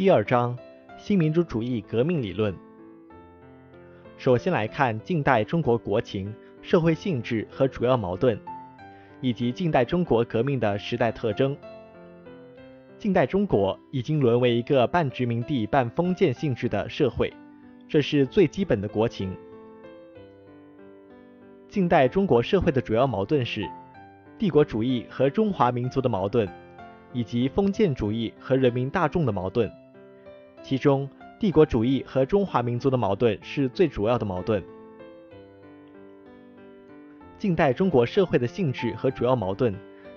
第二章：新民主主义革命理论。首先来看近代中国国情、社会性质和主要矛盾，以及近代中国革命的时代特征。近代中国已经沦为一个半殖民地半封建性质的社会，这是最基本的国情。近代中国社会的主要矛盾是帝国主义和中华民族的矛盾，以及封建主义和人民大众的矛盾。其中，帝国主义和中华民族的矛盾是最主要的矛盾。近代中国社会的性质和主要矛盾，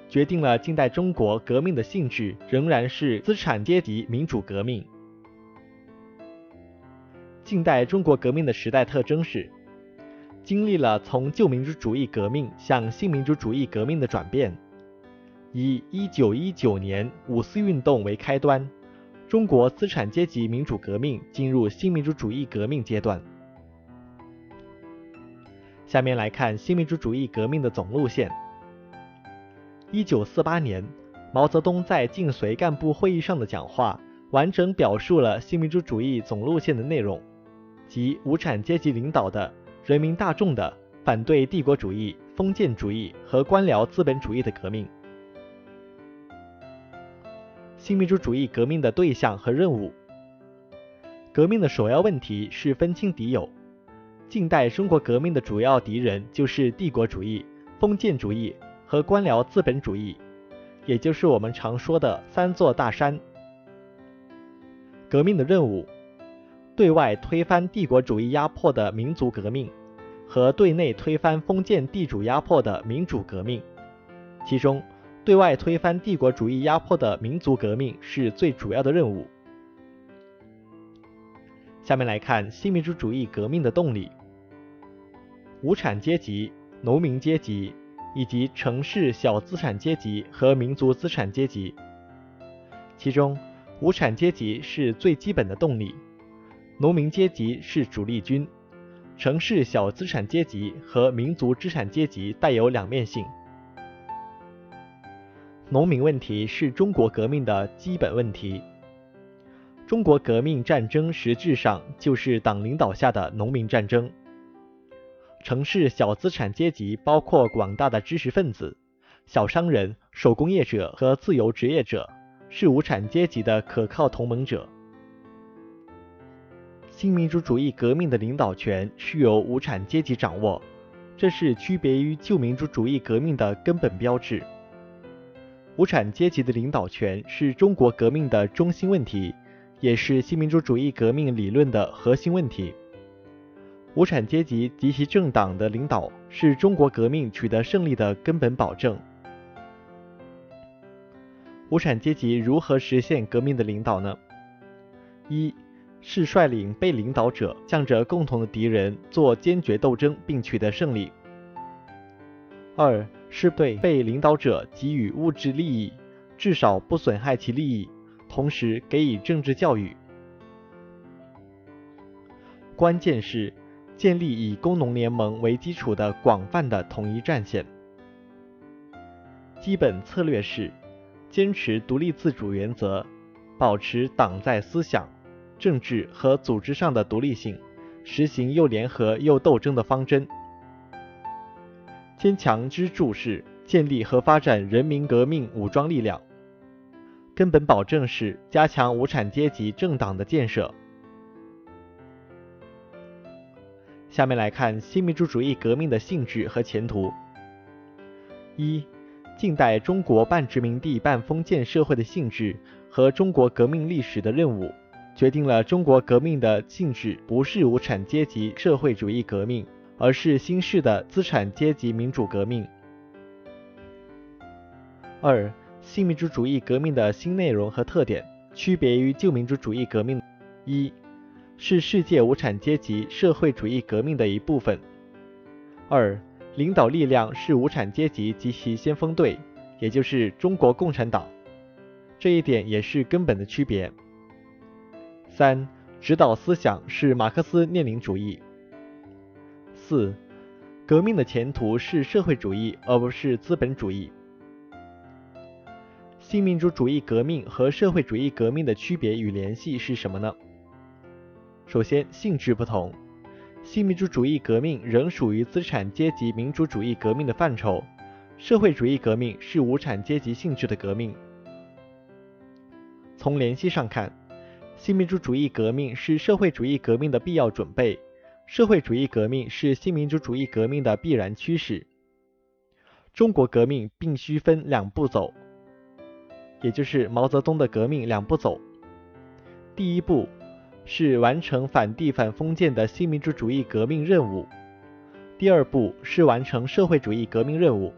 决定了近代中国革命的性质仍然是资产阶级民主革命。近代中国革命的时代特征是。经历了从旧民主主义革命向新民主主义革命的转变，以一九一九年五四运动为开端，中国资产阶级民主革命进入新民主主义革命阶段。下面来看新民主主义革命的总路线。一九四八年，毛泽东在晋绥干部会议上的讲话，完整表述了新民主主义总路线的内容，即无产阶级领导的。人民大众的反对帝国主义、封建主义和官僚资本主义的革命。新民主主义革命的对象和任务。革命的首要问题是分清敌友。近代中国革命的主要敌人就是帝国主义、封建主义和官僚资本主义，也就是我们常说的三座大山。革命的任务。对外推翻帝国主义压迫的民族革命，和对内推翻封建地主压迫的民主革命。其中，对外推翻帝国主义压迫的民族革命是最主要的任务。下面来看新民主主义革命的动力：无产阶级、农民阶级以及城市小资产阶级和民族资产阶级。其中，无产阶级是最基本的动力。农民阶级是主力军，城市小资产阶级和民族资产阶级带有两面性。农民问题是中国革命的基本问题。中国革命战争实质上就是党领导下的农民战争。城市小资产阶级包括广大的知识分子、小商人、手工业者和自由职业者，是无产阶级的可靠同盟者。新民主主义革命的领导权是由无产阶级掌握，这是区别于旧民主主义革命的根本标志。无产阶级的领导权是中国革命的中心问题，也是新民主主义革命理论的核心问题。无产阶级及其政党的领导是中国革命取得胜利的根本保证。无产阶级如何实现革命的领导呢？一。是率领被领导者向着共同的敌人做坚决斗争并取得胜利。二是对被领导者给予物质利益，至少不损害其利益，同时给予政治教育。关键是建立以工农联盟为基础的广泛的统一战线。基本策略是坚持独立自主原则，保持党在思想。政治和组织上的独立性，实行又联合又斗争的方针。坚强支柱是建立和发展人民革命武装力量。根本保证是加强无产阶级政党的建设。下面来看新民主主义革命的性质和前途。一、近代中国半殖民地半封建社会的性质和中国革命历史的任务。决定了中国革命的性质不是无产阶级社会主义革命，而是新式的资产阶级民主革命。二、新民主主义革命的新内容和特点区别于旧民主主义革命：一、是世界无产阶级社会主义革命的一部分；二、领导力量是无产阶级及其先锋队，也就是中国共产党。这一点也是根本的区别。三、指导思想是马克思列宁主义。四、革命的前途是社会主义而不是资本主义。新民主主义革命和社会主义革命的区别与联系是什么呢？首先，性质不同。新民主主义革命仍属于资产阶级民主主义革命的范畴，社会主义革命是无产阶级性质的革命。从联系上看，新民主主义革命是社会主义革命的必要准备，社会主义革命是新民主主义革命的必然趋势。中国革命必须分两步走，也就是毛泽东的革命两步走。第一步。是完成反帝反封建的新民主主义革命任务。第二步是完成社会主义革命任务，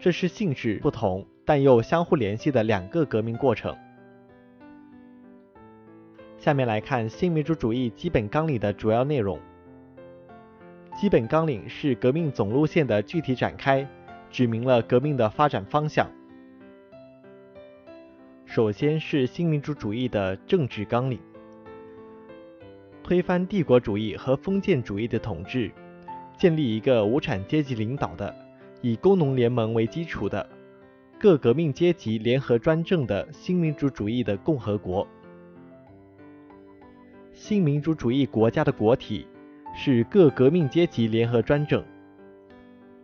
这是性质不同但又相互联系的两个革命过程。下面来看新民主主义基本纲领的主要内容。基本纲领是革命总路线的具体展开，指明了革命的发展方向。首先是新民主主义的政治纲领。推翻帝国主义和封建主义的统治，建立一个无产阶级领导的、以工农联盟为基础的、各革命阶级联合专政的新民主主义的共和国。新民主主义国家的国体是各革命阶级联合专政，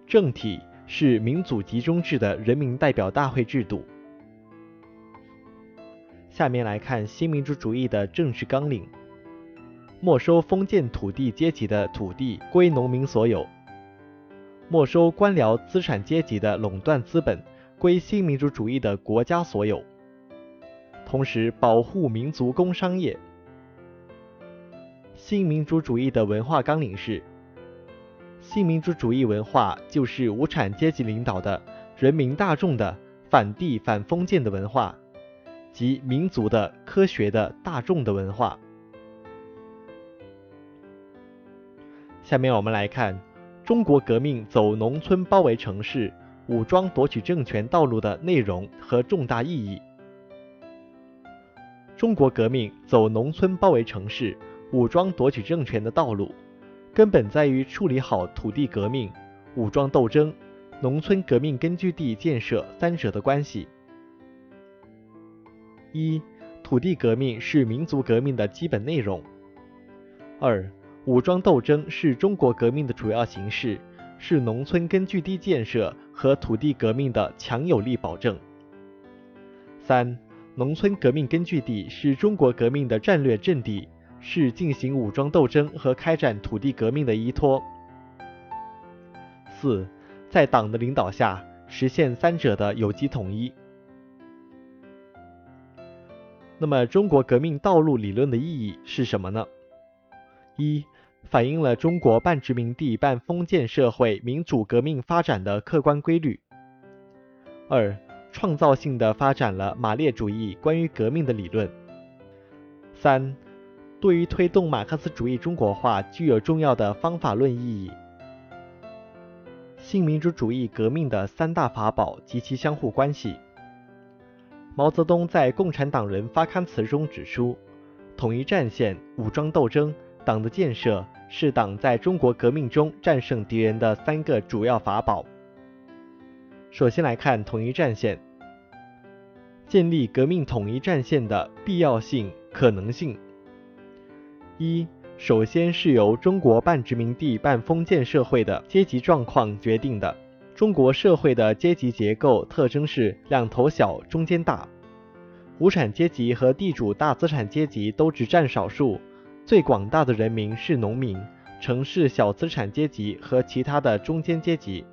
政体是民主集中制的人民代表大会制度。下面来看新民主主义的政治纲领。没收封建土地阶级的土地归农民所有，没收官僚资产阶级的垄断资本归新民主主义的国家所有，同时保护民族工商业。新民主主义的文化纲领是：新民主主义文化就是无产阶级领导的人民大众的反帝反封建的文化，及民族的科学的大众的文化。下面我们来看中国革命走农村包围城市、武装夺取政权道路的内容和重大意义。中国革命走农村包围城市、武装夺取政权的道路，根本在于处理好土地革命、武装斗争、农村革命根据地建设三者的关系。一、土地革命是民族革命的基本内容。二、武装斗争是中国革命的主要形式，是农村根据地建设和土地革命的强有力保证。三、农村革命根据地是中国革命的战略阵地，是进行武装斗争和开展土地革命的依托。四、在党的领导下实现三者的有机统一。那么，中国革命道路理论的意义是什么呢？一反映了中国半殖民地半封建社会民主革命发展的客观规律。二、创造性的发展了马列主义关于革命的理论。三、对于推动马克思主义中国化具有重要的方法论意义。新民主主义革命的三大法宝及其相互关系。毛泽东在《共产党人发刊词》中指出，统一战线、武装斗争、党的建设。是党在中国革命中战胜敌人的三个主要法宝。首先来看统一战线，建立革命统一战线的必要性、可能性。一，首先是由中国半殖民地半封建社会的阶级状况决定的。中国社会的阶级结构特征是两头小，中间大，无产阶级和地主大资产阶级都只占少数。最广大的人民是农民、城市小资产阶级和其他的中间阶级。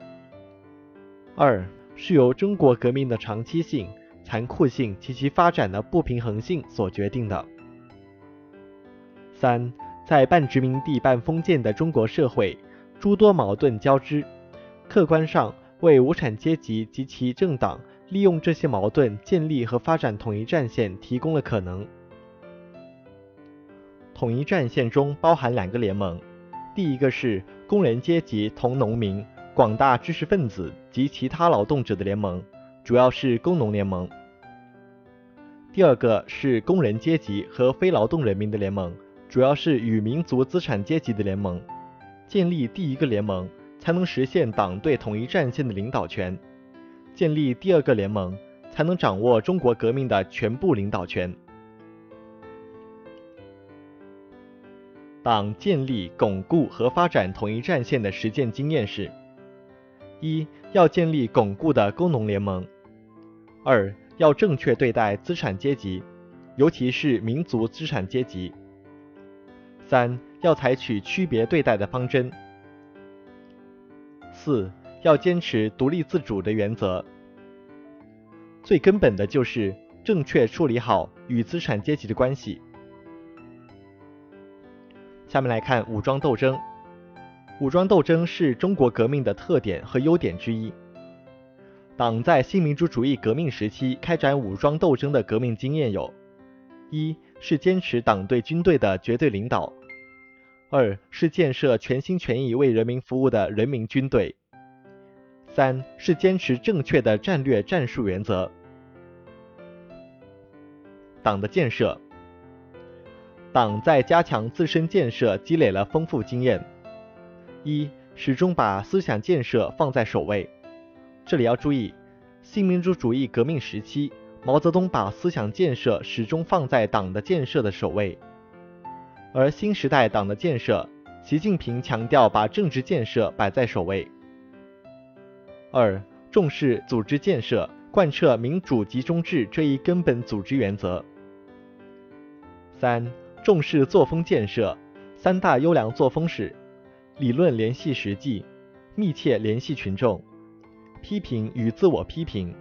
二是由中国革命的长期性、残酷性及其发展的不平衡性所决定的。三，在半殖民地半封建的中国社会，诸多矛盾交织，客观上为无产阶级及其政党利用这些矛盾建立和发展统一战线提供了可能。统一战线中包含两个联盟，第一个是工人阶级同农民、广大知识分子及其他劳动者的联盟，主要是工农联盟；第二个是工人阶级和非劳动人民的联盟，主要是与民族资产阶级的联盟。建立第一个联盟，才能实现党对统一战线的领导权；建立第二个联盟，才能掌握中国革命的全部领导权。党建立、巩固和发展统一战线的实践经验是：一、要建立巩固的工农联盟；二、要正确对待资产阶级，尤其是民族资产阶级；三、要采取区别对待的方针；四、要坚持独立自主的原则。最根本的就是正确处理好与资产阶级的关系。下面来看武装斗争。武装斗争是中国革命的特点和优点之一。党在新民主主义革命时期开展武装斗争的革命经验有：一是坚持党对军队的绝对领导；二是建设全心全意为人民服务的人民军队；三是坚持正确的战略战术原则。党的建设。党在加强自身建设积累了丰富经验。一，始终把思想建设放在首位。这里要注意，新民主主义革命时期，毛泽东把思想建设始终放在党的建设的首位；而新时代党的建设，习近平强调把政治建设摆在首位。二，重视组织建设，贯彻民主集中制这一根本组织原则。三。重视作风建设，三大优良作风是：理论联系实际，密切联系群众，批评与自我批评。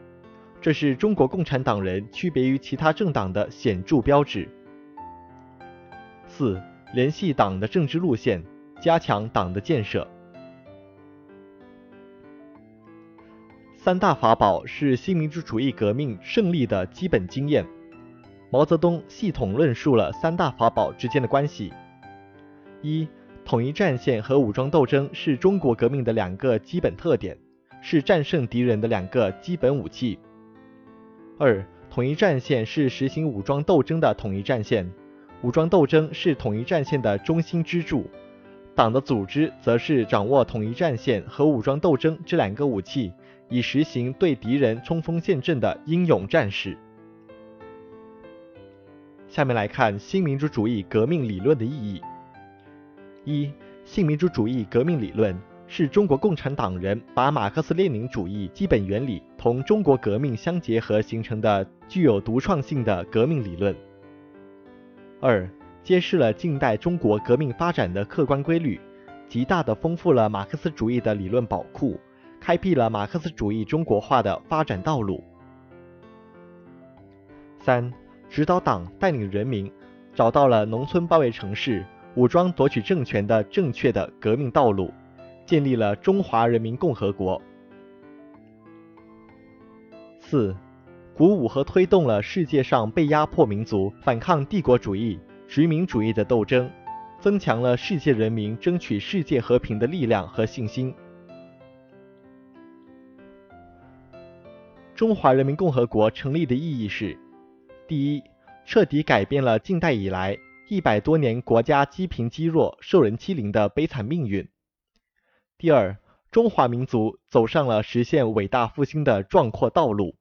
这是中国共产党人区别于其他政党的显著标志。四、联系党的政治路线，加强党的建设。三大法宝是新民主主义革命胜利的基本经验。毛泽东系统论述了三大法宝之间的关系：一、统一战线和武装斗争是中国革命的两个基本特点，是战胜敌人的两个基本武器；二、统一战线是实行武装斗争的统一战线，武装斗争是统一战线的中心支柱，党的组织则是掌握统一战线和武装斗争这两个武器，以实行对敌人冲锋陷阵的英勇战士。下面来看新民主主义革命理论的意义。一、新民主主义革命理论是中国共产党人把马克思列宁主义基本原理同中国革命相结合形成的具有独创性的革命理论。二、揭示了近代中国革命发展的客观规律，极大的丰富了马克思主义的理论宝库，开辟了马克思主义中国化的发展道路。三。指导党带领人民找到了农村包围城市、武装夺取政权的正确的革命道路，建立了中华人民共和国。四，鼓舞和推动了世界上被压迫民族反抗帝国主义、殖民主义的斗争，增强了世界人民争取世界和平的力量和信心。中华人民共和国成立的意义是。第一，彻底改变了近代以来一百多年国家积贫积弱、受人欺凌的悲惨命运。第二，中华民族走上了实现伟大复兴的壮阔道路。